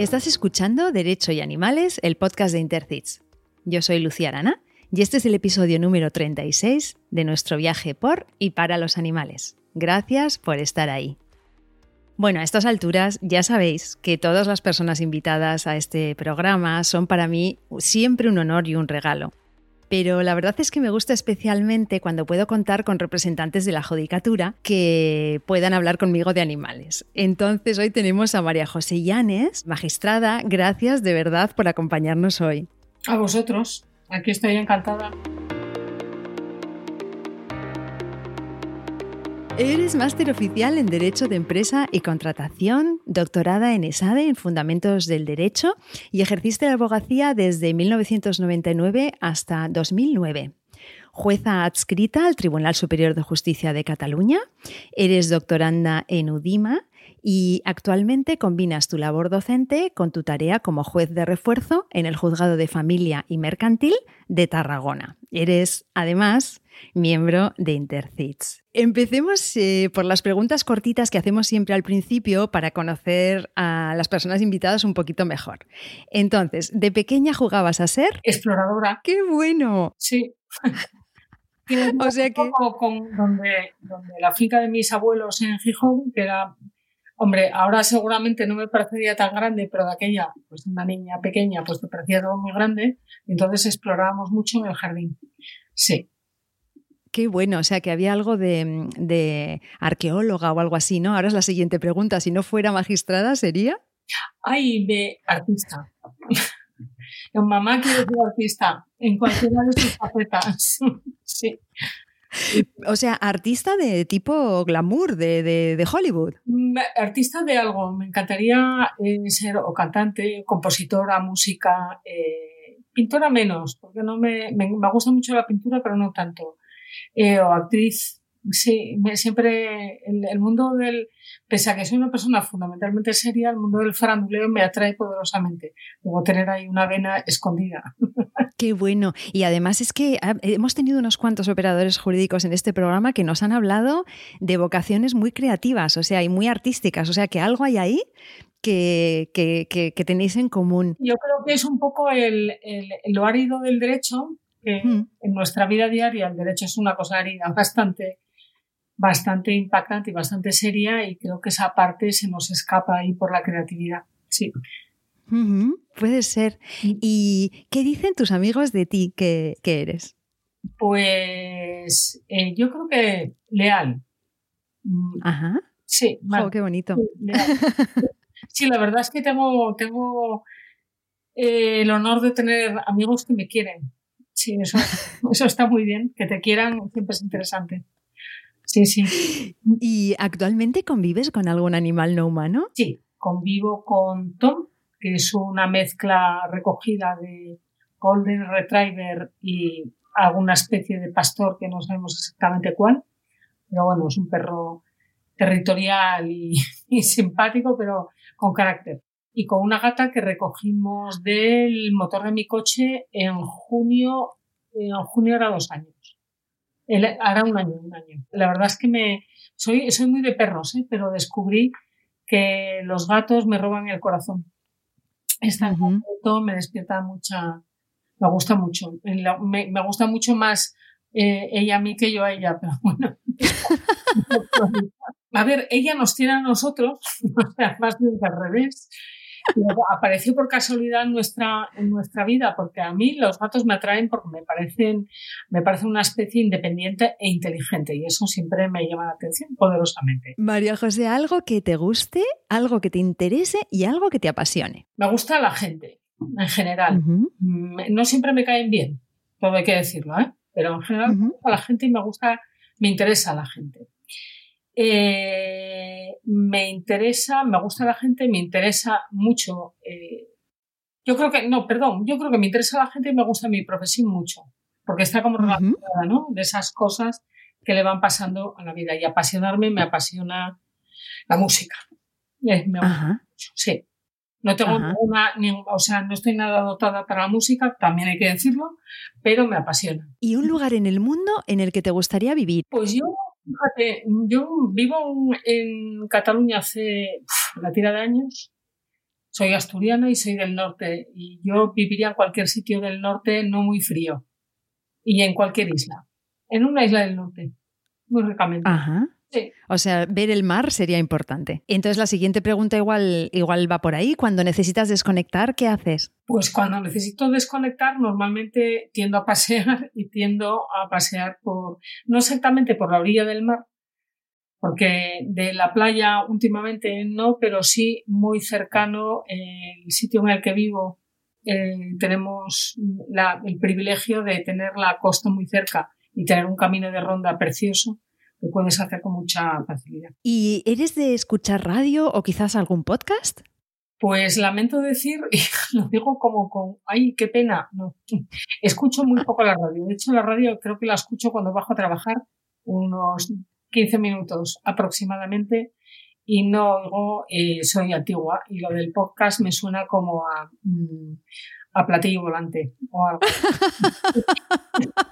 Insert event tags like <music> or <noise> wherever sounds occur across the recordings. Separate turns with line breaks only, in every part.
Estás escuchando Derecho y Animales, el podcast de Intercits. Yo soy Lucía Arana y este es el episodio número 36 de nuestro viaje por y para los animales. Gracias por estar ahí. Bueno, a estas alturas ya sabéis que todas las personas invitadas a este programa son para mí siempre un honor y un regalo pero la verdad es que me gusta especialmente cuando puedo contar con representantes de la judicatura que puedan hablar conmigo de animales. Entonces hoy tenemos a María José Llanes, magistrada, gracias de verdad por acompañarnos hoy.
A vosotros, aquí estoy encantada.
Eres máster oficial en Derecho de Empresa y Contratación, doctorada en ESADE en Fundamentos del Derecho y ejerciste la abogacía desde 1999 hasta 2009 jueza adscrita al Tribunal Superior de Justicia de Cataluña, eres doctoranda en UDIMA y actualmente combinas tu labor docente con tu tarea como juez de refuerzo en el Juzgado de Familia y Mercantil de Tarragona. Eres, además, miembro de Intercits. Empecemos eh, por las preguntas cortitas que hacemos siempre al principio para conocer a las personas invitadas un poquito mejor. Entonces, ¿de pequeña jugabas a ser?
Exploradora.
¡Qué bueno!
Sí. <laughs> o sea que... Con, donde, donde la finca de mis abuelos en Gijón, que era Hombre, ahora seguramente no me parecería tan grande, pero de aquella, pues una niña pequeña, pues me parecía todo muy grande. Entonces explorábamos mucho en el jardín. Sí.
Qué bueno, o sea que había algo de, arqueóloga o algo así, ¿no? Ahora es la siguiente pregunta, si no fuera magistrada, ¿sería?
Ay, de artista. <laughs> Mamá quiere ser artista en cualquiera de sus facetas. <laughs> sí.
O sea, artista de tipo glamour, de, Hollywood.
Mm, artista de algo. Me encantaría eh, ser o cantante, compositora, música, eh, pintora menos, porque no me, me, gusta mucho la pintura, pero no tanto. Eh, o actriz. Sí, siempre el, mundo del, pese a que soy una persona fundamentalmente seria, el mundo del faranduleo me atrae poderosamente. Debo tener ahí una vena escondida. <laughs>
Qué bueno. Y además es que hemos tenido unos cuantos operadores jurídicos en este programa que nos han hablado de vocaciones muy creativas, o sea, y muy artísticas. O sea, que algo hay ahí que, que, tenéis en común.
Yo creo que es un poco el, el, lo árido del derecho, que en nuestra vida diaria el derecho es una cosa árida <laughs> bastante, bastante impactante y bastante seria y creo que esa parte se nos escapa ahí por la creatividad. Sí.
puede ser. ¿Y qué dicen tus amigos de ti que, eres?
Pues eh, yo creo que leal.
Mm, Ajá.
Sí,
qué bonito. <laughs>
Sí, la verdad es que tengo, tengo eh, el honor de tener amigos que me quieren. Sí, eso, eso está muy bien. Que te quieran siempre es interesante. Sí, sí.
¿Y actualmente convives con algún animal no humano?
Sí, convivo con Tom, que es una mezcla recogida de Golden Retriever y alguna especie de pastor que no sabemos exactamente cuál. Pero bueno, es un perro territorial y, <laughs> simpático, pero con carácter. Y con una gata que recogimos del motor de mi coche en junio, en junio era dos años hará un año, un año. La verdad es que me soy, soy muy de perros, ¿eh? pero descubrí que los gatos me roban el corazón. Esta uh me despierta mucha, me gusta mucho. Me, me gusta mucho más eh, ella a mí que yo a ella, pero <laughs> bueno. <laughs> a ver, ella nos tiene a nosotros, <laughs> más bien al revés apareció por casualidad en nuestra, en nuestra vida, porque a mí los gatos me atraen porque me parecen, me parecen una especie independiente e inteligente y eso siempre me llama la atención poderosamente.
María José, algo que te guste, algo que te interese y algo que te apasione.
Me gusta la gente, en general. No siempre me caen bien, todo hay que decirlo, ¿eh? pero en general me gusta la gente y me gusta, me interesa la gente. Eh, me interesa, me gusta la gente, me interesa mucho. Eh, yo creo que, no, perdón, yo creo que me interesa la gente y me gusta mi profesión mucho, porque está como relacionada, ¿no? De esas cosas que le van pasando a la vida. Y apasionarme me apasiona la música. Eh, me gusta mucho, sí. No tengo ninguna, o sea, no estoy nada dotada para la música, también hay que decirlo, pero me apasiona.
¿Y un lugar en el mundo en el que te gustaría vivir?
Pues yo Fíjate, yo vivo en Cataluña hace la tira de años Soy asturiana y soy del norte y yo viviría en cualquier sitio del norte no muy frío y en cualquier isla. En una isla del norte, muy ricamente.
Ajá. O sea, ver el mar sería importante. Entonces la siguiente pregunta igual, igual va por ahí. Cuando necesitas desconectar, ¿qué haces?
Pues cuando necesito desconectar, normalmente tiendo a pasear <laughs> y tiendo a pasear por, no exactamente por la orilla del mar, porque de la playa últimamente no, pero sí muy cercano, el sitio en el que vivo, eh, tenemos el privilegio de tener la costa muy cerca y tener un camino de ronda precioso que puedes hacer con mucha facilidad.
¿Y eres de escuchar radio o quizás algún podcast?
Pues lamento decir, <laughs> y lo digo como con, ay, qué pena, no. <laughs> Escucho muy poco la radio. De hecho, la radio creo que la escucho cuando bajo a trabajar unos 15 minutos aproximadamente y no oigo, eh, soy antigua y lo del podcast me suena como a, mm, a platillo volante o algo. <laughs>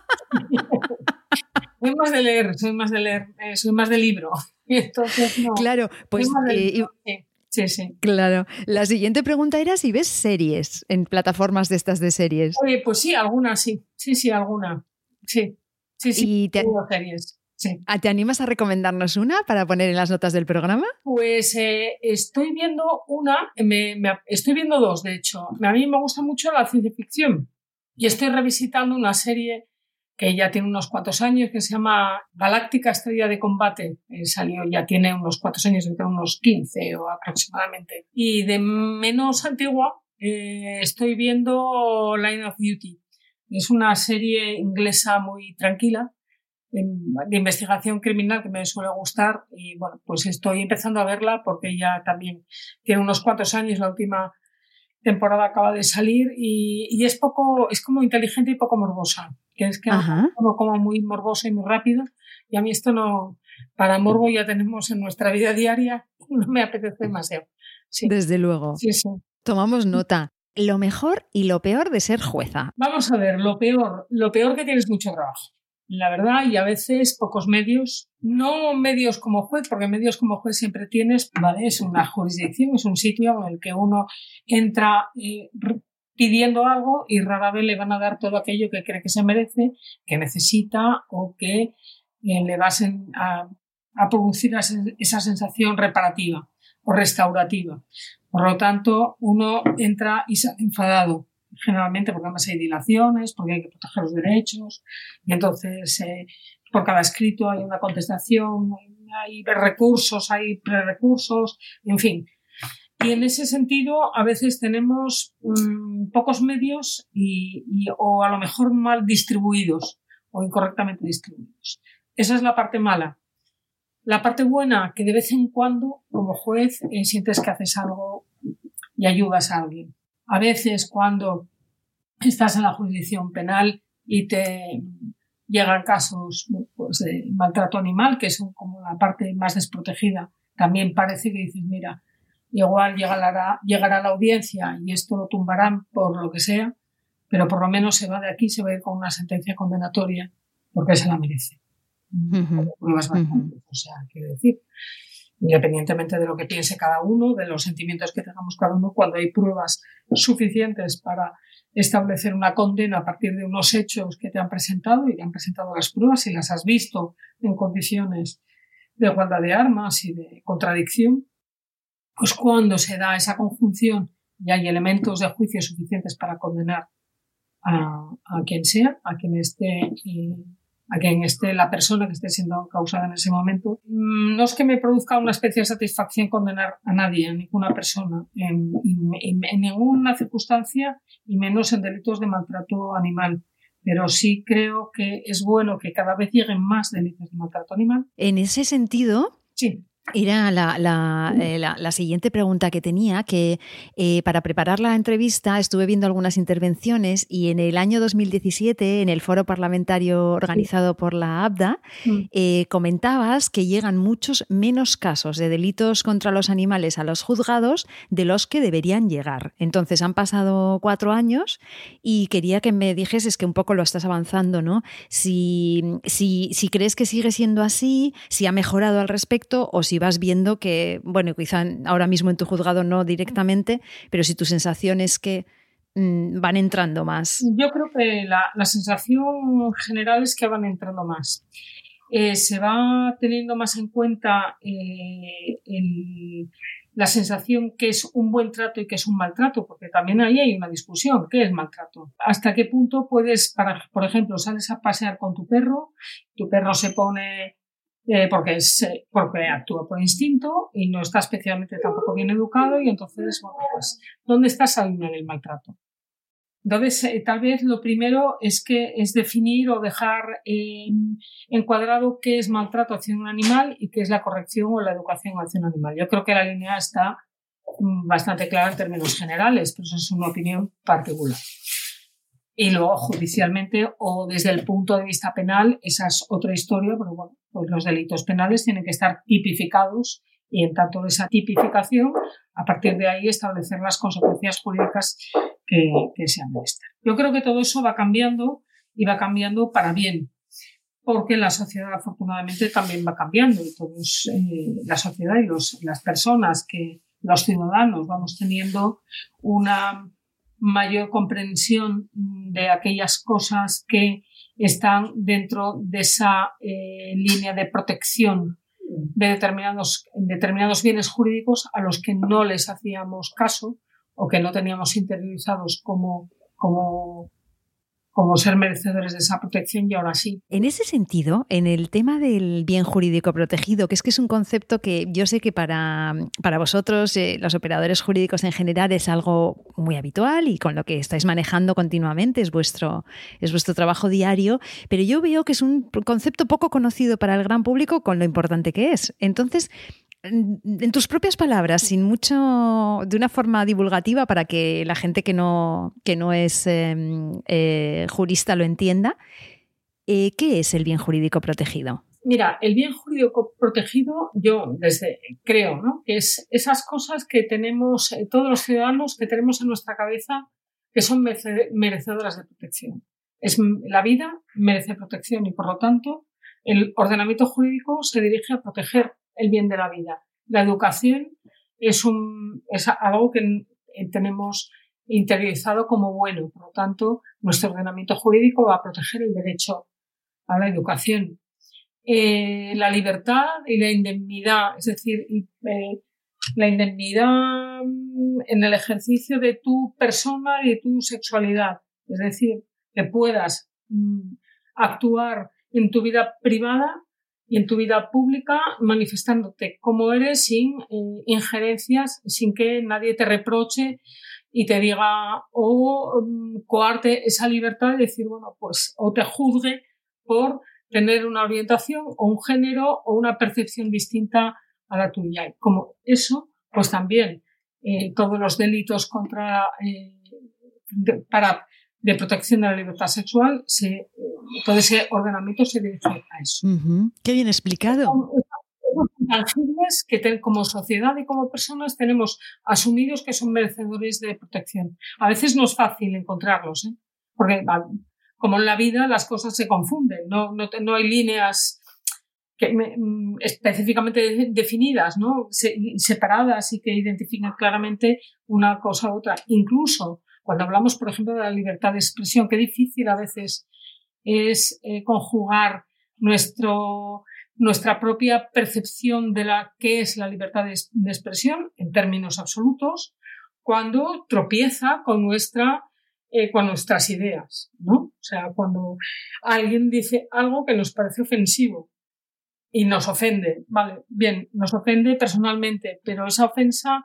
soy más de leer, soy más de leer, eh, soy más de libro. <laughs> Entonces, no.
Claro, pues.
Eh, sí, sí,
Claro. La siguiente pregunta era si ves series en plataformas de estas de series.
Oye, pues sí, alguna sí. Sí, sí, alguna. Sí. Sí, sí.
¿Y te,
series. Sí.
Ah, ¿Te animas a recomendarnos una para poner en las notas del programa?
Pues eh, estoy viendo una, me, estoy viendo dos, de hecho. A mí me gusta mucho la ciencia ficción y estoy revisitando una serie que ya tiene unos cuantos años, que se llama Galáctica Estrella de Combate. Eh, salió, ya tiene unos cuantos años, unos 15 o aproximadamente. Y de menos antigua, eh, estoy viendo Line of Duty. Es una serie inglesa muy tranquila, de investigación criminal que me suele gustar y bueno, pues estoy empezando a verla porque ya también tiene unos cuantos años, la última temporada acaba de salir y, y es poco, es como inteligente y poco morbosa que es que como, como muy morboso y muy rápido. Y a mí esto no, para morbo ya tenemos en nuestra vida diaria, <laughs> no me apetece demasiado.
Desde luego.
Sí, sí.
Tomamos nota. Lo mejor y lo peor de ser jueza.
Vamos a ver, lo peor, lo peor que tienes mucho trabajo. La verdad, y a veces pocos medios, no medios como juez, porque medios como juez siempre tienes, ¿vale? Es una jurisdicción, es un sitio en el que uno entra eh, pidiendo algo y rara vez le van a dar todo aquello que cree que se merece, que necesita o que eh, le va a, producir esa sensación reparativa o restaurativa. Por lo tanto, uno entra y enfadado, generalmente porque además hay dilaciones, porque hay que proteger los derechos, y entonces eh, por cada escrito hay una contestación, hay recursos, hay prerecursos, en fin, y en ese sentido, a veces tenemos mm, pocos medios y, o a lo mejor mal distribuidos o incorrectamente distribuidos. Esa es la parte mala. La parte buena, que de vez en cuando, como juez, eh, sientes que haces algo y ayudas a alguien. A veces, cuando estás en la jurisdicción penal y te llegan casos pues, de maltrato animal, que son como la parte más desprotegida, también parece que dices, mira, igual llegará, llegará la audiencia y esto lo tumbarán por lo que sea, pero por lo menos se va de aquí, se va a ir con una sentencia condenatoria porque se la merece. O sea, quiero decir, independientemente de lo que piense cada uno, de los sentimientos que tengamos cada uno, cuando hay pruebas suficientes para establecer una condena a partir de unos hechos que te han presentado y te han presentado las pruebas y las has visto en condiciones de igualdad de armas y de contradicción, pues cuando se da esa conjunción y hay elementos de juicio suficientes para condenar a, quien sea, a quien esté, a quien esté la persona que esté siendo causada en ese momento, mm, no es que me produzca una especie de satisfacción condenar a nadie, a ninguna persona, en, en ninguna circunstancia y menos en delitos de maltrato animal pero sí creo que es bueno que cada vez lleguen más delitos de maltrato animal.
En ese sentido,
sí.
Era eh, la, siguiente pregunta que tenía, que eh, para preparar la entrevista estuve viendo algunas intervenciones y en el año 2017, en el foro parlamentario organizado por la ABDA, mm. eh, comentabas que llegan muchos menos casos de delitos contra los animales a los juzgados de los que deberían llegar. Entonces han pasado cuatro años y quería que me dijeses que un poco lo estás avanzando, ¿no? Si, si, si crees que sigue siendo así, si ha mejorado al respecto o si vas viendo que, bueno, quizá ahora mismo en tu juzgado no directamente, pero si tu sensación es que mm, van entrando más.
Yo creo que la, sensación general es que van entrando más. Eh, se va teniendo más en cuenta eh, la sensación que es un buen trato y que es un maltrato, porque también ahí hay una discusión, ¿qué es maltrato? ¿Hasta qué punto puedes, para, por ejemplo, sales a pasear con tu perro, tu perro se pone eh, porque, es, eh, porque actúa por instinto y no está especialmente tampoco bien educado y entonces, bueno, pues, ¿dónde está esa línea del maltrato? Entonces, eh, tal vez lo primero es que es definir o dejar encuadrado qué es maltrato hacia un animal y qué es la corrección o la educación hacia un animal. Yo creo que la línea está mm, bastante clara en términos generales, pero eso es una opinión particular. Y luego, judicialmente o desde el punto de vista penal, esa es otra historia, pero bueno, pues los delitos penales tienen que estar tipificados y en tanto de esa tipificación, a partir de ahí establecer las consecuencias jurídicas que, que sean estas. Yo creo que todo eso va cambiando y va cambiando para bien, porque la sociedad afortunadamente también va cambiando y todos, eh, la sociedad y las personas que los ciudadanos vamos teniendo una mayor comprensión de aquellas cosas que están dentro de esa eh, línea de protección de determinados, determinados bienes jurídicos a los que no les hacíamos caso o que no teníamos interiorizados como, como como ser merecedores de esa protección y ahora sí.
En ese sentido, en el tema del bien jurídico protegido, que es que es un concepto que yo sé que para, para vosotros, eh, los operadores jurídicos en general, es algo muy habitual y con lo que estáis manejando continuamente, es vuestro, es vuestro trabajo diario, pero yo veo que es un concepto poco conocido para el gran público con lo importante que es. Entonces, en tus propias palabras, sin mucho, de una forma divulgativa para que la gente que no, que no es em, eh, jurista lo entienda, eh, ¿qué es el bien jurídico protegido?
Mira, el bien jurídico protegido, yo creo, ¿no? Que es esas cosas que tenemos eh, todos los ciudadanos que tenemos en nuestra cabeza que son merecedoras de protección. Es la vida merece protección y por lo tanto el ordenamiento jurídico se dirige a proteger el bien de la vida. La educación es, un, es algo que tenemos interiorizado como bueno. Por lo tanto, nuestro ordenamiento jurídico va a proteger el derecho a la educación. Eh, la libertad y la indemnidad, es decir, eh, la indemnidad en el ejercicio de tu persona y de tu sexualidad. Es decir, que puedas mm, actuar en tu vida privada y en tu vida pública manifestándote como eres sin eh, injerencias, sin que nadie te reproche y te diga o mm, coarte esa libertad de decir, bueno, pues o te juzgue por tener una orientación o un género o una percepción distinta a la tuya. Y como eso, pues también eh, todos los delitos contra eh, para de protección de la libertad sexual, se, todo ese ordenamiento se dirige a eso.
Qué bien explicado.
Son tangibles que como sociedad y como personas tenemos asumidos que son merecedores de protección. A veces no es fácil encontrarlos, ¿eh? porque como en la vida las cosas se confunden, no, no, no hay líneas que, mm, específicamente definidas, ¿no? separadas y que identifican claramente una cosa u otra. Incluso cuando hablamos, por ejemplo, de la libertad de expresión, qué difícil a veces es eh, conjugar nuestro, nuestra propia percepción de la qué es la libertad de, expresión en términos absolutos cuando tropieza con nuestra eh, con nuestras ideas, ¿no? O sea, cuando alguien dice algo que nos parece ofensivo y nos ofende, vale, bien, nos ofende personalmente, pero esa ofensa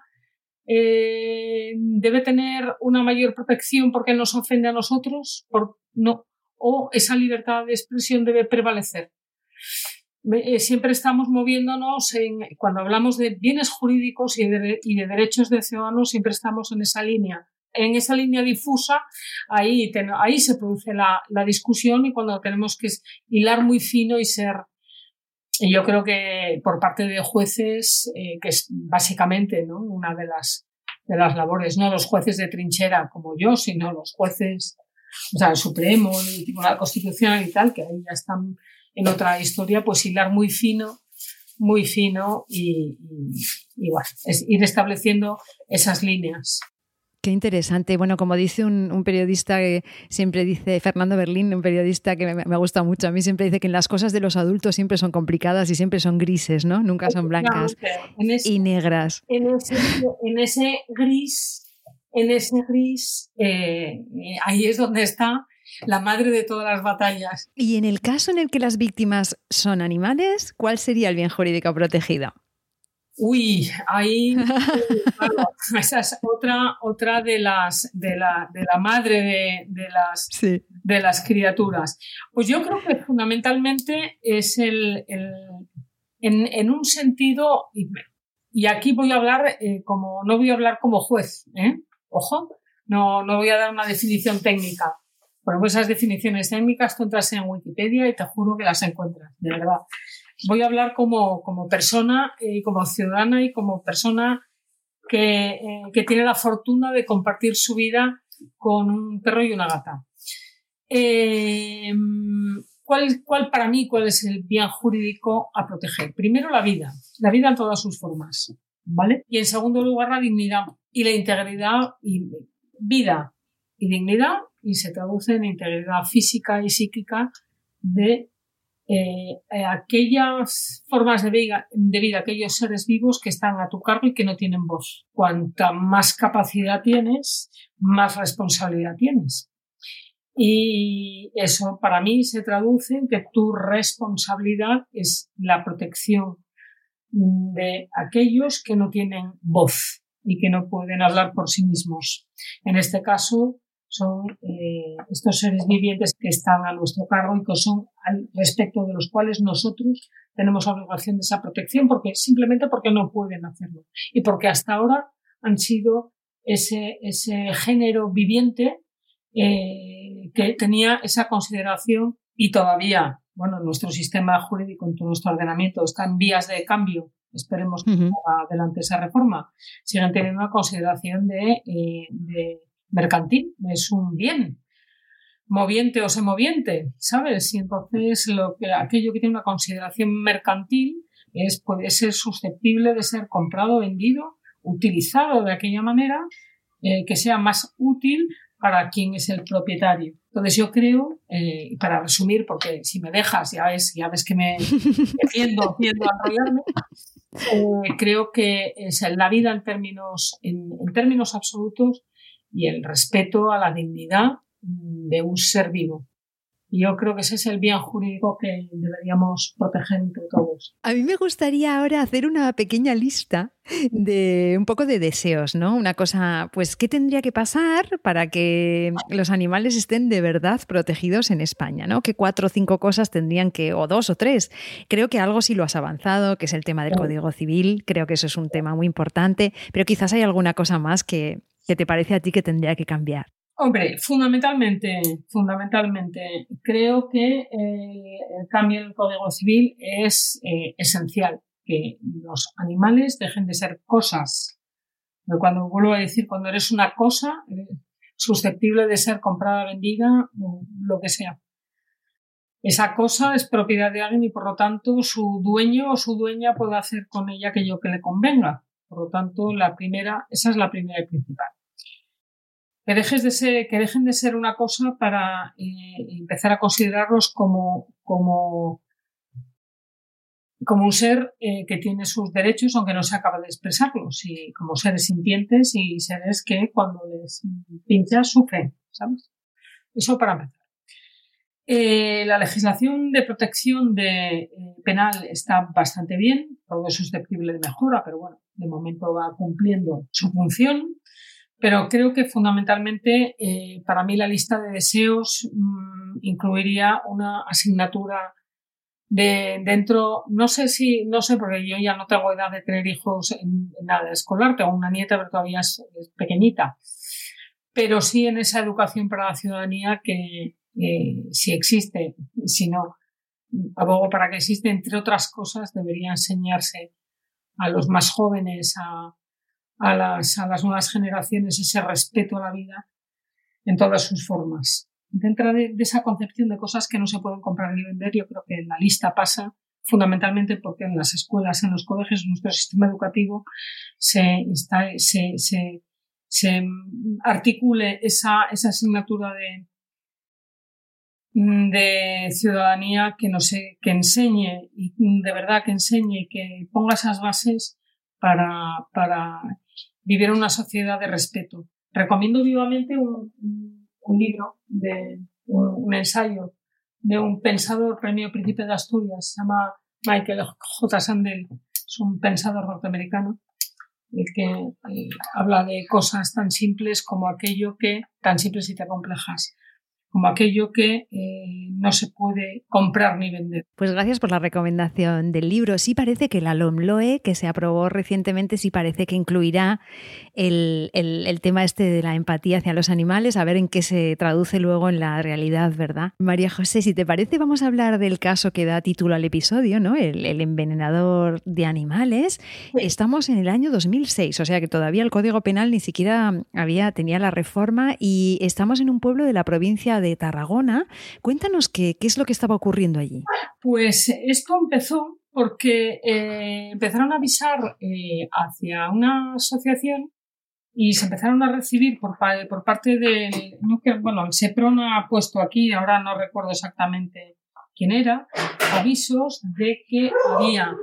eh, debe tener una mayor protección porque nos ofende a nosotros, por, no, o esa libertad de expresión debe prevalecer. Eh, siempre estamos moviéndonos en, cuando hablamos de bienes jurídicos y de, derechos de ciudadanos, siempre estamos en esa línea. En esa línea difusa, ahí, ahí se produce la, la discusión y cuando tenemos que hilar muy fino y ser y yo creo que por parte de jueces, eh, que es básicamente ¿no? una de las, de las labores, no los jueces de trinchera como yo, sino los jueces, o sea, el Supremo, el Tribunal Constitucional y tal, que ahí ya están en otra historia, pues hilar muy fino, muy fino y, y, bueno, es ir estableciendo esas líneas.
Qué interesante. Bueno, como dice un, periodista que siempre dice, Fernando Berlín, un periodista que me, gusta mucho, a mí siempre dice que las cosas de los adultos siempre son complicadas y siempre son grises, ¿no? Nunca son blancas y negras.
En ese, en ese gris, en ese gris, eh, ahí es donde está la madre de todas las batallas.
Y en el caso en el que las víctimas son animales, ¿cuál sería el bien jurídico protegido?
Uy, ahí <laughs> esa es otra, otra de las de la, de la madre de, las de las criaturas. Pues yo creo que fundamentalmente es el, en, un sentido, y, aquí voy a hablar eh, como, no voy a hablar como juez, ¿eh? ojo, no, no voy a dar una definición técnica. Por esas definiciones técnicas tú entras en Wikipedia y te juro que las encuentras, de verdad voy a hablar como, como persona y como ciudadana y como persona que, eh, que, tiene la fortuna de compartir su vida con un perro y una gata. Eh, ¿cuál, ¿Cuál para mí, cuál es el bien jurídico a proteger? Primero la vida, la vida en todas sus formas, ¿vale? Y en segundo lugar la dignidad y la integridad y vida y dignidad y se traduce en integridad física y psíquica de eh, eh, aquellas formas de vida, de vida, aquellos seres vivos que están a tu cargo y que no tienen voz. Cuanta más capacidad tienes, más responsabilidad tienes. Y eso para mí se traduce en que tu responsabilidad es la protección de aquellos que no tienen voz y que no pueden hablar por sí mismos. En este caso, son eh, estos seres vivientes que están a nuestro cargo y que son al respecto de los cuales nosotros tenemos obligación de esa protección porque simplemente porque no pueden hacerlo y porque hasta ahora han sido ese, ese género viviente eh, que tenía esa consideración y todavía, bueno, nuestro sistema jurídico, en todo nuestro ordenamiento está en vías de cambio. Esperemos que adelante esa reforma. Sigan teniendo una consideración de, eh, de mercantil, es un bien moviente o semoviente, ¿sabes? Y entonces lo que, aquello que tiene una consideración mercantil es, puede ser susceptible de ser comprado, vendido, utilizado de aquella manera eh, que sea más útil para quien es el propietario. Entonces yo creo, eh, para resumir, porque si me dejas, ya ves, ya ves que me <laughs> tiendo, tiendo a enrollarme, eh, creo que es la vida en términos, en términos absolutos y el respeto a la dignidad de un ser vivo. Yo creo que ese es el bien jurídico que deberíamos proteger entre todos.
A mí me gustaría ahora hacer una pequeña lista de un poco de deseos, ¿no? Una cosa, pues, ¿qué tendría que pasar para que los animales estén de verdad protegidos en España, ¿no? ¿Qué cuatro o cinco cosas tendrían que, o dos o tres? Creo que algo sí lo has avanzado, que es el tema del Código Civil, creo que eso es un tema muy importante, pero quizás hay alguna cosa más que, que te parece a ti que tendría que cambiar.
Hombre, fundamentalmente, fundamentalmente, creo que eh, el cambio en el Código Civil es eh, esencial, que los animales dejen de ser cosas. Cuando vuelvo a decir, cuando eres una cosa eh, susceptible de ser comprada, vendida, lo que sea. Esa cosa es propiedad de alguien y por lo tanto su dueño o su dueña puede hacer con ella aquello que le convenga. Por lo tanto, la primera, esa es la primera y principal que, dejes de ser, que dejen de ser una cosa para eh, empezar a considerarlos como, como, como un ser eh, que tiene sus derechos, aunque no se acaba de expresarlos, y como seres sintientes y seres que cuando les pinchas sufren, ¿sabes? Eso para empezar. Eh, la legislación de protección de, penal está bastante bien, todo es susceptible de mejora, pero bueno, de momento va cumpliendo su función. Pero creo que fundamentalmente eh, para mí la lista de deseos mm, incluiría una asignatura de dentro, no sé si, no sé, porque yo ya no tengo edad de tener hijos en, nada escolar, tengo una nieta, pero todavía es, pequeñita. Pero sí en esa educación para la ciudadanía que si existe, si no, abogo para que existe, entre otras cosas, debería enseñarse a los más jóvenes a, a las, a las nuevas generaciones ese respeto a la vida en todas sus formas. Dentro de, esa concepción de cosas que no se pueden comprar ni vender, yo creo que la lista pasa fundamentalmente porque en las escuelas, en los colegios, en nuestro sistema educativo se, se, se, se articule esa, esa asignatura de, de ciudadanía que, no sé, que enseñe, y de verdad que enseñe y que ponga esas bases para, para vivir una sociedad de respeto. Recomiendo vivamente un, un libro, de, un, ensayo de un pensador premio Príncipe de Asturias, se llama Michael J. Sandel, es un pensador norteamericano, el que eh, habla de cosas tan simples como aquello que, tan simples y tan complejas, como aquello que eh, no se puede comprar ni vender.
Pues gracias por la recomendación del libro. Sí parece que la LOMLOE, que se aprobó recientemente, sí parece que incluirá el, el, tema este de la empatía hacia los animales, a ver en qué se traduce luego en la realidad, ¿verdad? María José, si te parece, vamos a hablar del caso que da título al episodio, ¿no? El, el envenenador de animales. Estamos en el año 2006, o sea que todavía el Código Penal ni siquiera había, tenía la reforma y estamos en un pueblo de la provincia de Tarragona. Cuéntanos qué, qué es lo que estaba ocurriendo allí.
Pues esto empezó porque eh, empezaron a avisar eh, hacia una asociación y se empezaron a recibir por, por parte del, bueno, el SEPRON ha puesto aquí, ahora no recuerdo exactamente quién era, avisos de que había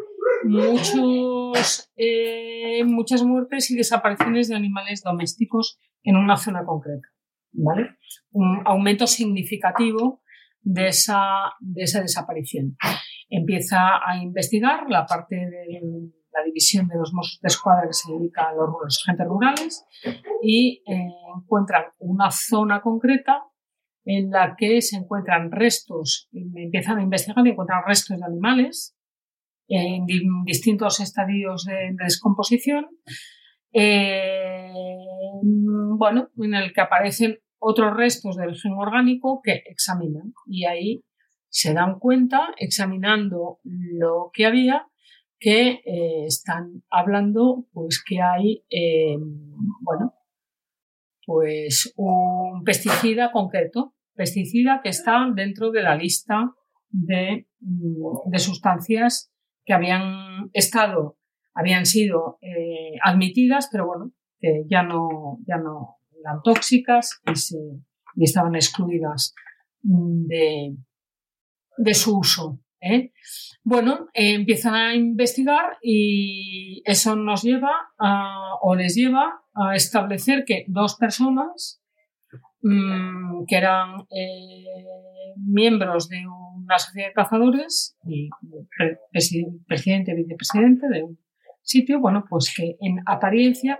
muchos, eh, muchas muertes y desapariciones de animales domésticos en una zona concreta. ¿vale? Un aumento significativo de esa, de esa desaparición. Empieza a investigar la parte de la división de los Mossos de Escuadra que se dedica a los, agentes rurales y eh, encuentran una zona concreta en la que se encuentran restos, empiezan a investigar y encuentran restos de animales en distintos estadios de, descomposición eh, bueno, en el que aparecen otros restos del gen orgánico que examinan. Y ahí se dan cuenta, examinando lo que había, que eh, están hablando, pues que hay, eh, bueno, pues un pesticida concreto, pesticida que está dentro de la lista de, de sustancias que habían estado habían sido eh, admitidas, pero bueno, que ya no, ya no eran tóxicas y, estaban excluidas de, de su uso. ¿eh? Bueno, eh, empiezan a investigar y eso nos lleva a, o les lleva a establecer que dos personas mm, que eran miembros de una sociedad de cazadores y presidente y vicepresidente de un sitio, bueno, pues que en apariencia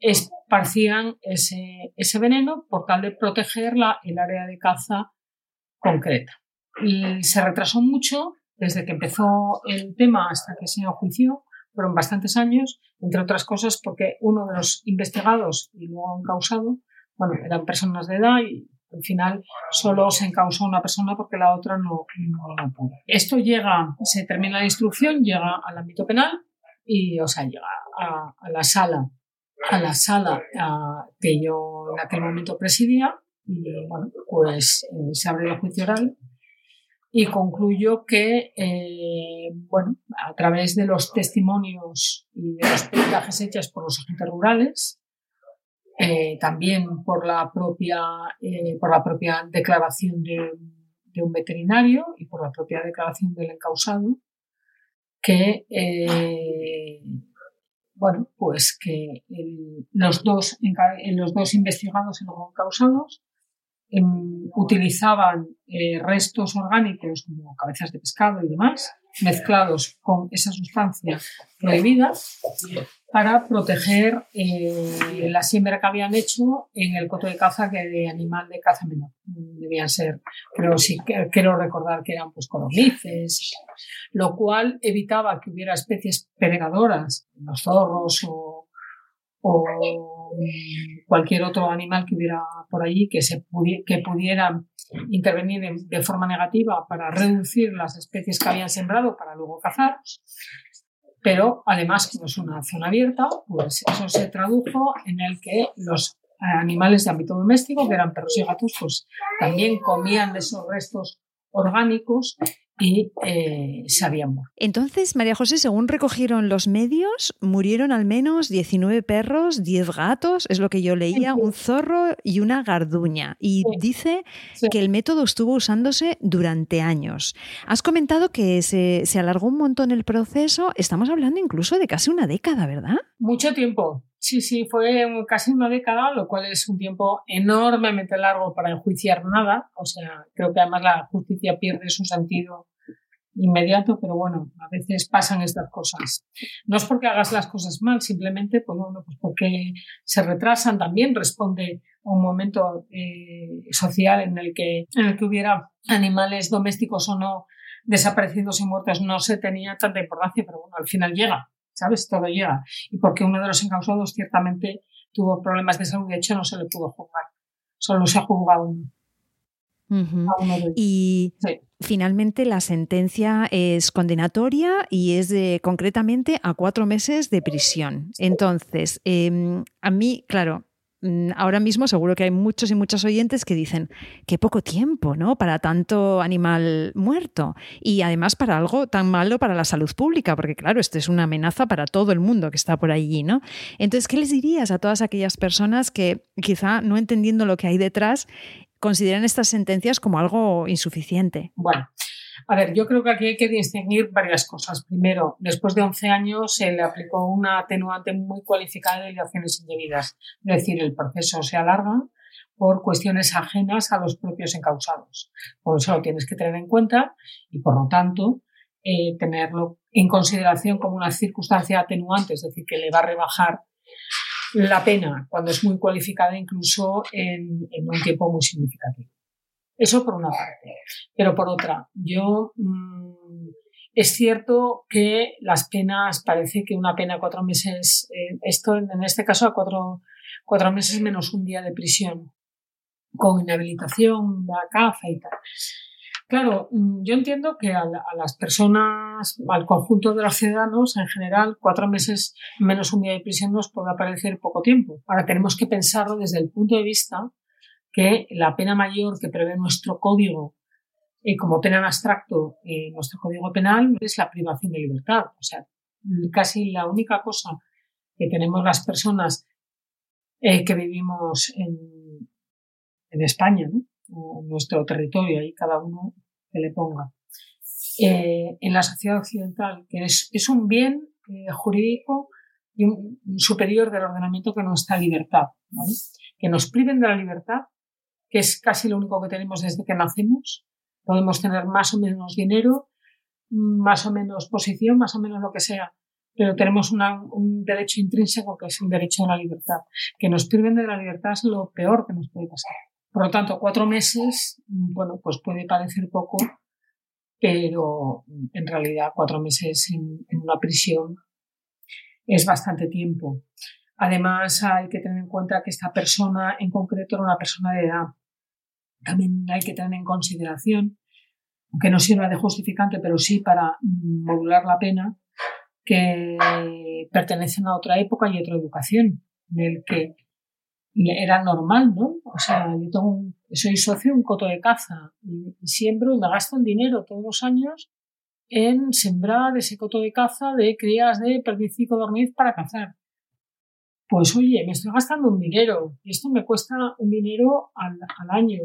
esparcían ese, ese veneno por tal de proteger el área de caza concreta. Y se retrasó mucho desde que empezó el tema hasta que se enjuició, fueron bastantes años, entre otras cosas porque uno de los investigados y luego encausado, bueno, eran personas de edad y al final solo se encausó una persona porque la otra no, no, pudo. Esto llega, se termina la instrucción, llega al ámbito penal y, o sea, llega a, la sala, a la sala que yo en aquel momento presidía y, bueno, pues eh, se abre el juicio oral y concluyo que, eh, bueno, a través de los testimonios y de los peritajes hechos por los agentes rurales, eh, también por la propia, por la propia declaración de, de, un veterinario y por la propia declaración del encausado, que, eh, bueno, pues que los, dos, los dos investigados y los causados em, utilizaban eh, restos orgánicos como cabezas de pescado y demás mezclados con esa sustancia prohibida para proteger eh, la siembra que habían hecho en el coto de caza que de animal de caza menor. Debían ser, creo, sí, quiero recordar que eran pues lo cual evitaba que hubiera especies peregadoras, los zorros o, cualquier otro animal que hubiera por allí que, se que pudieran intervenir de, forma negativa para reducir las especies que habían sembrado para luego cazar. Pero además, como es una zona abierta, pues eso se tradujo en el que los animales de ámbito doméstico, que eran perros y gatos, pues también comían de esos restos orgánicos y eh, muerto.
Entonces, María José, según recogieron los medios, murieron al menos 19 perros, 10 gatos, es lo que yo leía, un zorro y una garduña. Y dice que el método estuvo usándose durante años. Has comentado que se, se alargó un montón el proceso, estamos hablando incluso de casi una década, ¿verdad?
Mucho tiempo. Sí, sí, fue casi una década, lo cual es un tiempo enormemente largo para enjuiciar nada. O sea, creo que además la justicia pierde su sentido inmediato, pero bueno, a veces pasan estas cosas. No es porque hagas las cosas mal, simplemente, pues bueno, pues porque se retrasan también, responde a un momento eh, social en el que, en el que hubiera animales domésticos o no desaparecidos y muertos, no se tenía tanta importancia, pero bueno, al final llega. ¿Sabes? Todo llega. Y porque uno de los encausados ciertamente tuvo problemas de salud, de hecho no se le pudo juzgar, solo se ha juzgado uno.
Y finalmente la sentencia es condenatoria y es de concretamente a cuatro meses de prisión. Entonces, em, a mí, claro, ahora mismo seguro que hay muchos y muchas oyentes que dicen qué poco tiempo, ¿no? Para tanto animal muerto y además para algo tan malo para la salud pública, porque claro, esto es una amenaza para todo el mundo que está por allí, ¿no? Entonces, ¿qué les dirías a todas aquellas personas que quizá no entendiendo lo que hay detrás consideran estas sentencias como algo insuficiente?
Bueno, a ver, yo creo que aquí hay que distinguir varias cosas. Primero, después de 11 años se le aplicó una atenuante muy cualificada de dilaciones indebidas. Es decir, el proceso se alarga por cuestiones ajenas a los propios encausados. Por eso lo tienes que tener en cuenta y, por lo tanto, eh, tenerlo en consideración como una circunstancia atenuante, es decir, que le va a rebajar la pena cuando es muy cualificada incluso en un tiempo muy significativo. Eso por una parte. Pero por otra, yo mm, es cierto que las penas, parece que una pena cuatro meses, eh, esto en este caso a cuatro, cuatro meses menos un día de prisión, con inhabilitación, la caza y tal. Claro, mm, yo entiendo que a, a, las personas, al conjunto de los ciudadanos en general, cuatro meses menos un día de prisión nos puede parecer poco tiempo. Ahora tenemos que pensarlo desde el punto de vista que la pena mayor que prevé nuestro código eh, como pena en abstracto, eh, nuestro código penal es la privación de libertad. O sea, casi la única cosa que tenemos las personas eh, que vivimos en, España, ¿no? en nuestro territorio, ahí cada uno que le ponga, en la sociedad occidental, que es, un bien jurídico y superior del ordenamiento que nuestra libertad, que nos priven de la libertad que es casi lo único que tenemos desde que nacemos. Podemos tener más o menos dinero, más o menos posición, más o menos lo que sea, pero tenemos un derecho intrínseco que es el derecho a la libertad. Que nos priven de la libertad es lo peor que nos puede pasar. Por lo tanto, cuatro meses, bueno, pues puede parecer poco, pero en realidad cuatro meses en, en una prisión es bastante tiempo. Además, hay que tener en cuenta que esta persona en concreto era una persona de edad también hay que tener en consideración, aunque no sirva de justificante, pero sí para modular la pena, que pertenecen a otra época y otra educación, en el que era normal, ¿no? O sea, yo tengo soy socio de un coto de caza y, siembro y me gasto en dinero todos los años en sembrar ese coto de caza de crías de perdicico dormiz para cazar. Pues oye, me estoy gastando un dinero y esto me cuesta un dinero al, al año.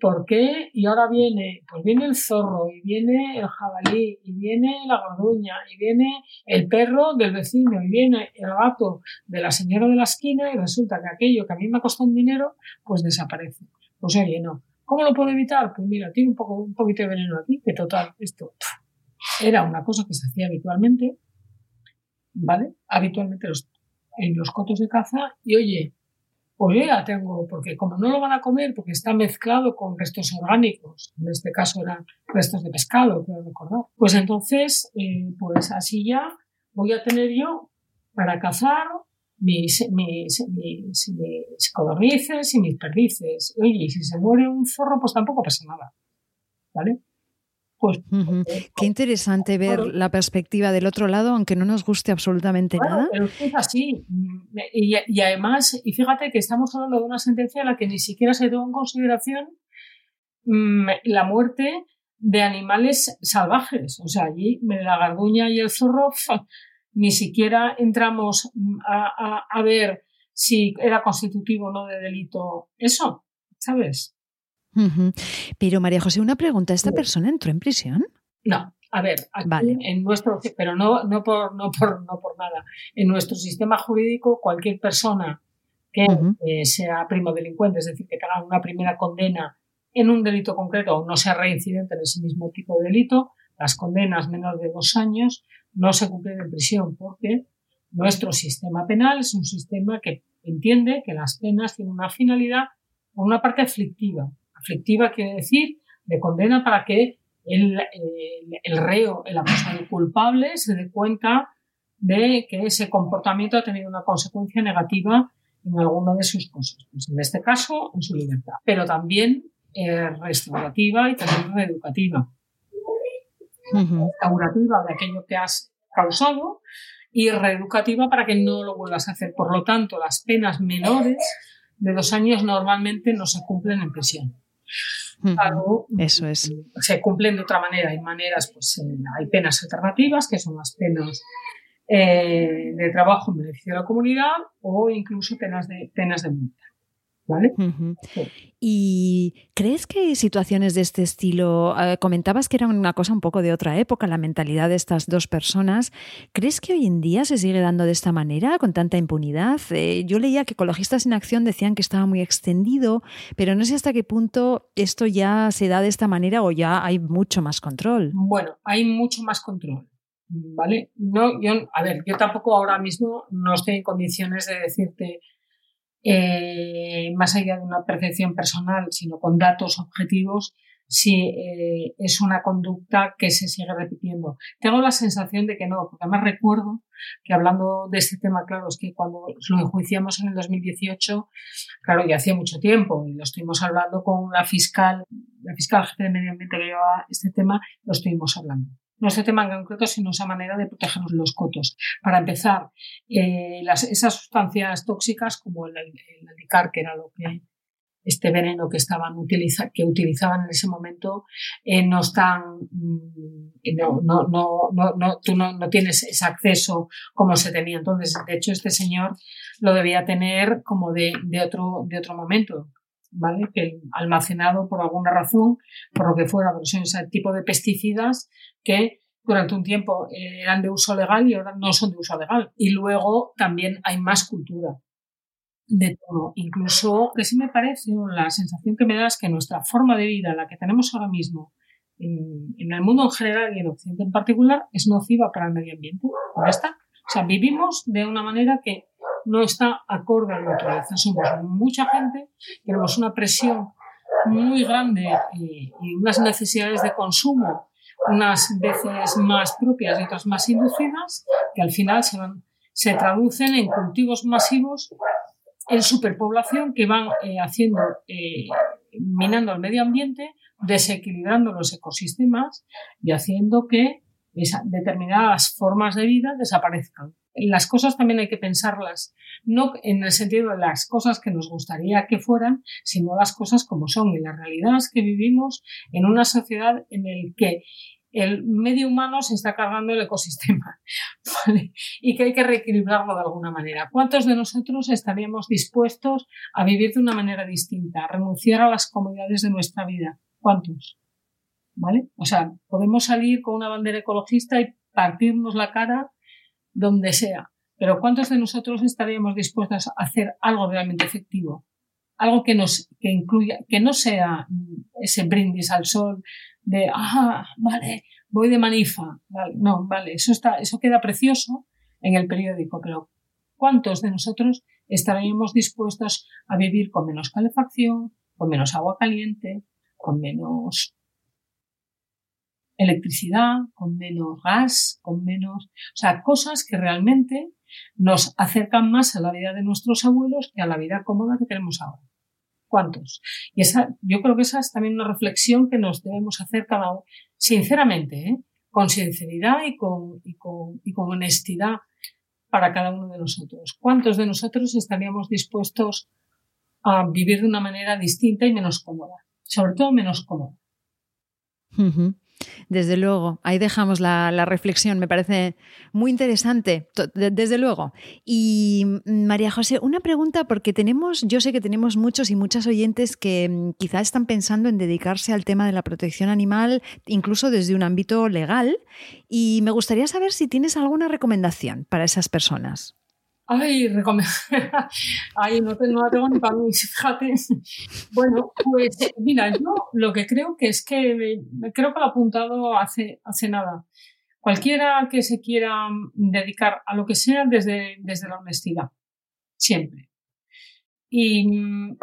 ¿Por qué? Y ahora viene, pues viene el zorro, y viene el jabalí, y viene la gorduña, y viene el perro del vecino, y viene el gato de la señora de la esquina, y resulta que aquello que a mí me ha costado un dinero, pues desaparece. Pues oye, no. ¿Cómo lo puedo evitar? Pues mira, tiene un, poco, un poquito de veneno aquí, que total, esto era una cosa que se hacía habitualmente, ¿vale? Habitualmente en los cotos de caza, y oye, pues ya tengo, porque como no lo van a comer, porque está mezclado con restos orgánicos, en este caso eran restos de pescado, quiero recordar, pues entonces, eh, pues así ya voy a tener yo para cazar mis, mis, mis, mis codornices y mis perdices. Oye, y si se muere un zorro, pues tampoco pasa nada. ¿Vale?
Pues, Qué interesante ver la perspectiva del otro lado, aunque no nos guste absolutamente nada.
Pero es así. Mm, y, además, y fíjate que estamos hablando de una sentencia en la que ni siquiera se tomó en consideración mm, la muerte de animales salvajes. O sea, allí la garduña y el zorro ni siquiera entramos a, a, ver si era constitutivo o no de delito eso, ¿sabes?
Pero María José, una pregunta, ¿esta persona entró en prisión?
No, a ver, en nuestro, pero no, no, por, no, por, no por nada. En nuestro sistema jurídico, cualquier persona que eh, sea primo delincuente, es decir, que tenga una primera condena en un delito concreto o no sea reincidente en ese mismo tipo de delito, las condenas menores de dos años no se cumplen en prisión porque nuestro sistema penal es un sistema que entiende que las penas tienen una finalidad o una parte aflictiva. Aflictiva quiere decir de condena para que el, el, reo, el acusado culpable, se dé cuenta de que ese comportamiento ha tenido una consecuencia negativa en alguna de sus cosas. Pues en este caso, en su libertad. Pero también eh, restaurativa y también reeducativa. Restaurativa de aquello que has causado y reeducativa para que no lo vuelvas a hacer. Por lo tanto, las penas menores de dos años normalmente no se cumplen en prisión.
Eso es.
Se cumplen de otra manera. Hay maneras, pues eh, hay penas alternativas, que son las penas eh, de trabajo en beneficio de la comunidad o incluso penas de, penas de multa.
¿Y crees que situaciones de este estilo, eh, comentabas que era una cosa un poco de otra época, la mentalidad de estas dos personas, ¿crees que hoy en día se sigue dando de esta manera, con tanta impunidad? Eh, yo leía que Ecologistas en Acción decían que estaba muy extendido, pero no sé hasta qué punto esto ya se da de esta manera o ya hay mucho más control.
Bueno, hay mucho más control. ¿Vale? No, yo, a ver, yo tampoco ahora mismo no estoy en condiciones de decirte eh, más allá de una percepción personal, sino con datos objetivos, si eh, es una conducta que se sigue repitiendo. Tengo la sensación de que no, porque además recuerdo que hablando de este tema, claro, es que cuando lo enjuiciamos en el 2018, claro, ya hacía mucho tiempo y lo estuvimos hablando con la fiscal, la fiscal jefe de medio ambiente que llevaba este tema, lo estuvimos hablando no este tema en concreto, sino esa manera de protegernos los cotos. Para empezar, eh, esas sustancias tóxicas como el, el, alicar, que era lo que este veneno que estaban utiliza, que utilizaban en ese momento eh, no están mm, no, no, no, no, tú no tienes ese acceso como se tenía entonces de hecho este señor lo debía tener como de, de otro de otro momento ¿vale? Que almacenado por alguna razón, por lo que fuera, pero son ese tipo de pesticidas que durante un tiempo eran de uso legal y ahora no son de uso legal. Y luego también hay más cultura de todo. Incluso, que sí me parece, la sensación que me da es que nuestra forma de vida, la que tenemos ahora mismo, en, el mundo en general y en Occidente en particular, es nociva para el medio ambiente. ¿Ya está? O sea, vivimos de una manera que no está acorde a la naturaleza. Somos mucha gente, tenemos una presión muy grande y, unas necesidades de consumo, unas veces más propias y otras más inducidas, que al final se, van, se traducen en cultivos masivos en superpoblación que van eh, haciendo, eh, minando el medio ambiente, desequilibrando los ecosistemas y haciendo que determinadas formas de vida desaparezcan las cosas también hay que pensarlas, no en el sentido de las cosas que nos gustaría que fueran, sino las cosas como son. Y la realidad es que vivimos en una sociedad en la que el medio humano se está cargando el ecosistema <laughs> y que hay que reequilibrarlo de alguna manera. ¿Cuántos de nosotros estaríamos dispuestos a vivir de una manera distinta, a renunciar a las comodidades de nuestra vida? ¿Cuántos? ¿Vale? O sea, podemos salir con una bandera ecologista y partirnos la cara donde sea. Pero ¿cuántos de nosotros estaríamos dispuestos a hacer algo realmente efectivo? Algo que nos, que incluya, que no sea ese brindis al sol de, ah, vale, voy de manifa. Vale, no, vale, eso está, eso queda precioso en el periódico, pero ¿cuántos de nosotros estaríamos dispuestos a vivir con menos calefacción, con menos agua caliente, con menos electricidad, con menos gas, con menos, o sea, cosas que realmente nos acercan más a la vida de nuestros abuelos que a la vida cómoda que tenemos ahora. ¿Cuántos? Y esa, yo creo que esa es también una reflexión que nos debemos hacer cada uno, sinceramente, ¿eh? con sinceridad y con, y con, y con honestidad para cada uno de nosotros. ¿Cuántos de nosotros estaríamos dispuestos a vivir de una manera distinta y menos cómoda? Sobre todo menos cómoda.
Desde luego, ahí dejamos la, reflexión, me parece muy interesante, desde luego. Y mm, María José, una pregunta, porque tenemos, yo sé que tenemos muchos y muchas oyentes que mm, quizás están pensando en dedicarse al tema de la protección animal, incluso desde un ámbito legal, y me gustaría saber si tienes alguna recomendación para esas personas.
Ay, <laughs> Ay no, no la tengo ni para mí, fíjate. Bueno, pues mira, yo lo que creo que es que, creo que lo he apuntado hace, hace nada. Cualquiera que se quiera dedicar a lo que sea desde, desde la honestidad, siempre. Y,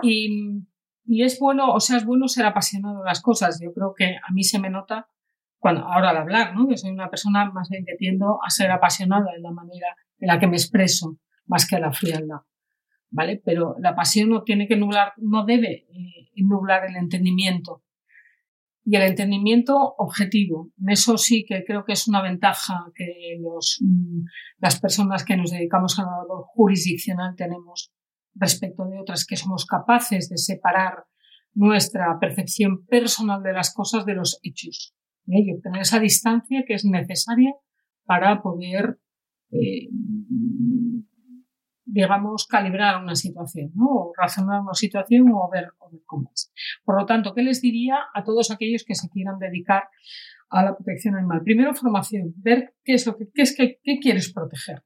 y, y es bueno, o sea, es bueno ser apasionado de las cosas. Yo creo que a mí se me nota cuando, ahora al hablar, ¿no? Que soy una persona más bien que tiendo a ser apasionada en la manera en la que me expreso más que a la frialdad. ¿Vale? Pero la pasión no tiene que nublar, no debe eh, nublar el entendimiento. Y el entendimiento objetivo. En eso sí que creo que es una ventaja que los, mm, las personas que nos dedicamos a la labor jurisdiccional tenemos respecto de otras, que somos capaces de separar nuestra percepción personal de las cosas de los hechos. ¿eh? Y obtener esa distancia que es necesaria para poder eh, digamos, calibrar una situación, ¿no? O razonar una situación o ver, cómo es. Por lo tanto, ¿qué les diría a todos aquellos que se quieran dedicar a la protección animal? Primero, formación, ver qué es lo que, es que, quieres proteger.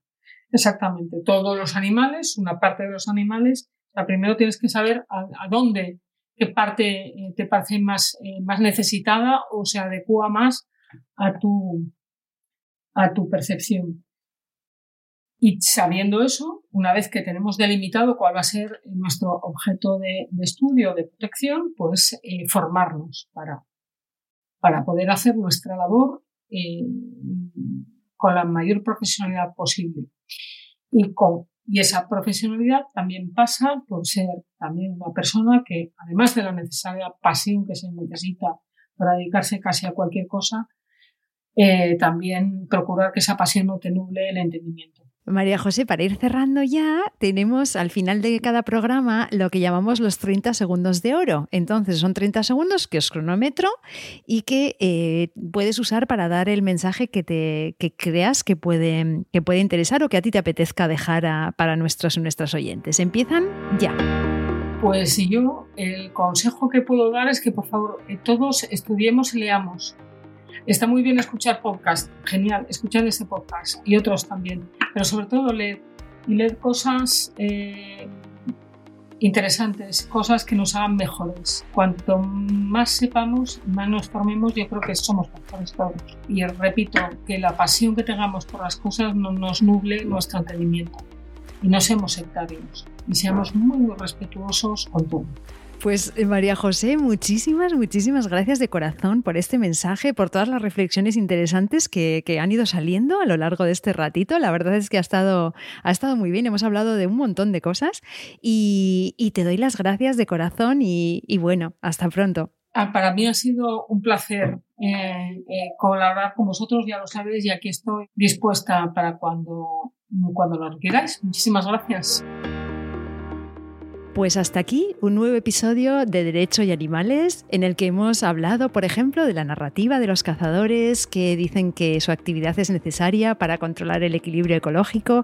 Exactamente, todos los animales, una parte de los animales, primero tienes que saber a, dónde, qué parte eh, te parece más, eh, más necesitada o se adecua más a tu, a tu percepción. Y sabiendo eso, una vez que tenemos delimitado cuál va a ser nuestro objeto de, estudio, de protección, pues eh, formarnos para, para poder hacer nuestra labor eh, con la mayor profesionalidad posible. Y, con, y esa profesionalidad también pasa por ser también una persona que, además de la necesaria pasión que se necesita para dedicarse casi a cualquier cosa, eh, también procurar que esa pasión no te nuble el entendimiento.
María José, para ir cerrando ya, tenemos al final de cada programa lo que llamamos los 30 segundos de oro. Entonces, son 30 segundos que es cronómetro y que eh, puedes usar para dar el mensaje que, te, creas que puede, que puede interesar o que a ti te apetezca dejar para nuestros y nuestras oyentes. Empiezan ya.
Pues yo el consejo que puedo dar es que por favor eh, todos estudiemos y leamos Está muy bien escuchar podcast, genial, escuchar ese podcast y otros también, pero sobre todo leer y leer cosas eh, interesantes, cosas que nos hagan mejores. Cuanto más sepamos, más nos formemos, yo creo que somos mejores todos. Y repito, que la pasión que tengamos por las cosas no nos nuble nuestro entendimiento y no seamos sectarios y seamos muy, muy respetuosos con todo.
Pues eh, María José, muchísimas, muchísimas gracias de corazón por este mensaje, por todas las reflexiones interesantes que, han ido saliendo a lo largo de este ratito. La verdad es que ha estado, ha estado muy bien, hemos hablado de un montón de cosas y, te doy las gracias de corazón y, bueno, hasta pronto.
Ah, para mí ha sido un placer eh, eh, colaborar con vosotros, ya lo sabéis, y aquí estoy dispuesta para cuando, cuando lo requieráis. Muchísimas gracias.
Pues hasta aquí un nuevo episodio de Derecho y Animales en el que hemos hablado, por ejemplo, de la narrativa de los cazadores que dicen que su actividad es necesaria para controlar el equilibrio ecológico.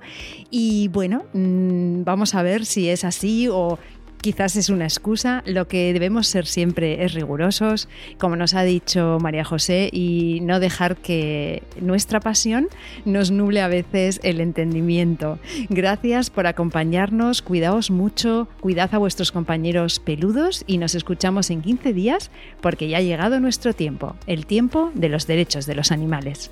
Y bueno, mm, vamos a ver si es así o quizás es una excusa. Lo que debemos ser siempre es rigurosos, como nos ha dicho María José, y no dejar que nuestra pasión nos nuble a veces el entendimiento. Gracias por acompañarnos, cuidaos mucho, cuidad a vuestros compañeros peludos y nos escuchamos en 15 días porque ya ha llegado nuestro tiempo, el tiempo de los derechos de los animales.